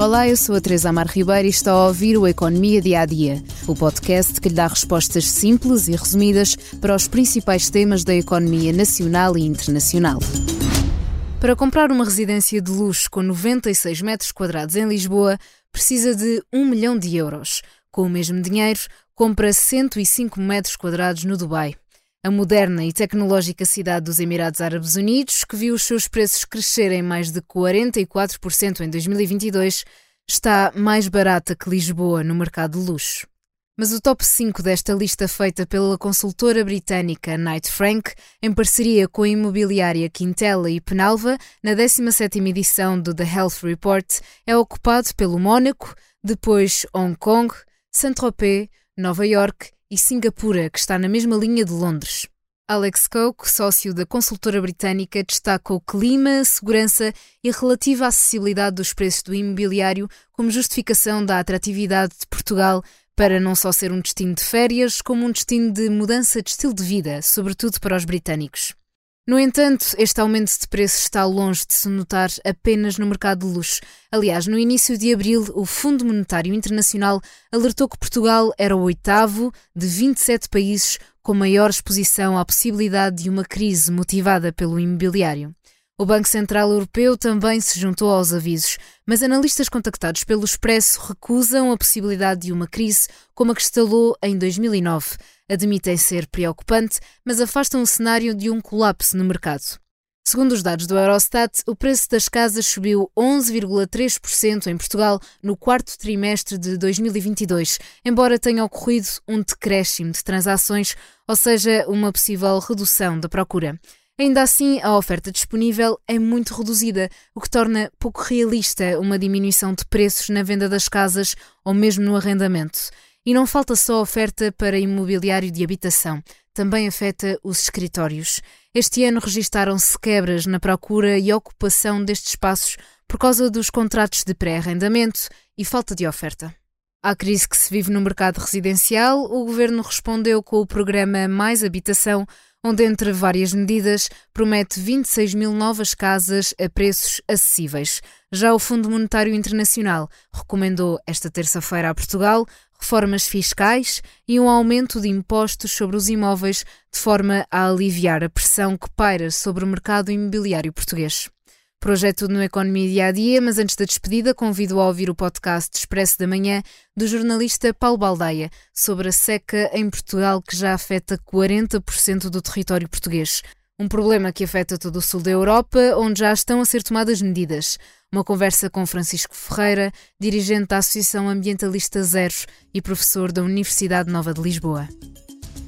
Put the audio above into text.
Olá, eu sou a Teresa Amar Ribeiro e está a ouvir o Economia Dia a Dia, o podcast que lhe dá respostas simples e resumidas para os principais temas da economia nacional e internacional. Para comprar uma residência de luxo com 96 metros quadrados em Lisboa, precisa de 1 milhão de euros. Com o mesmo dinheiro, compra 105 metros quadrados no Dubai. A moderna e tecnológica cidade dos Emirados Árabes Unidos, que viu os seus preços crescerem mais de 44% em 2022, está mais barata que Lisboa no mercado de luxo. Mas o top 5 desta lista feita pela consultora britânica Knight Frank, em parceria com a imobiliária Quintela e Penalva, na 17ª edição do The Health Report, é ocupado pelo Mónaco, depois Hong Kong, Saint-Tropez, Nova York e Singapura, que está na mesma linha de Londres. Alex Coke, sócio da consultora britânica, destaca o clima, segurança e a relativa acessibilidade dos preços do imobiliário como justificação da atratividade de Portugal para não só ser um destino de férias, como um destino de mudança de estilo de vida, sobretudo para os britânicos. No entanto, este aumento de preços está longe de se notar apenas no mercado de luxo. Aliás, no início de abril, o Fundo Monetário Internacional alertou que Portugal era o oitavo de 27 países com maior exposição à possibilidade de uma crise motivada pelo imobiliário. O Banco Central Europeu também se juntou aos avisos, mas analistas contactados pelo Expresso recusam a possibilidade de uma crise como a que estalou em 2009. Admitem ser preocupante, mas afastam o cenário de um colapso no mercado. Segundo os dados do Eurostat, o preço das casas subiu 11,3% em Portugal no quarto trimestre de 2022, embora tenha ocorrido um decréscimo de transações, ou seja, uma possível redução da procura. Ainda assim, a oferta disponível é muito reduzida, o que torna pouco realista uma diminuição de preços na venda das casas ou mesmo no arrendamento. E não falta só oferta para imobiliário de habitação, também afeta os escritórios. Este ano registaram-se quebras na procura e ocupação destes espaços por causa dos contratos de pré-arrendamento e falta de oferta. À crise que se vive no mercado residencial, o governo respondeu com o programa Mais Habitação, onde, entre várias medidas, promete 26 mil novas casas a preços acessíveis. Já o Fundo Monetário Internacional recomendou esta terça-feira a Portugal reformas fiscais e um aumento de impostos sobre os imóveis, de forma a aliviar a pressão que paira sobre o mercado imobiliário português. Tudo no Economia Dia a Dia, mas antes da despedida convido a ouvir o podcast Expresso da Manhã do jornalista Paulo Baldaia sobre a seca em Portugal que já afeta 40% do território português. Um problema que afeta todo o sul da Europa, onde já estão a ser tomadas medidas. Uma conversa com Francisco Ferreira, dirigente da Associação Ambientalista Zeros e professor da Universidade Nova de Lisboa.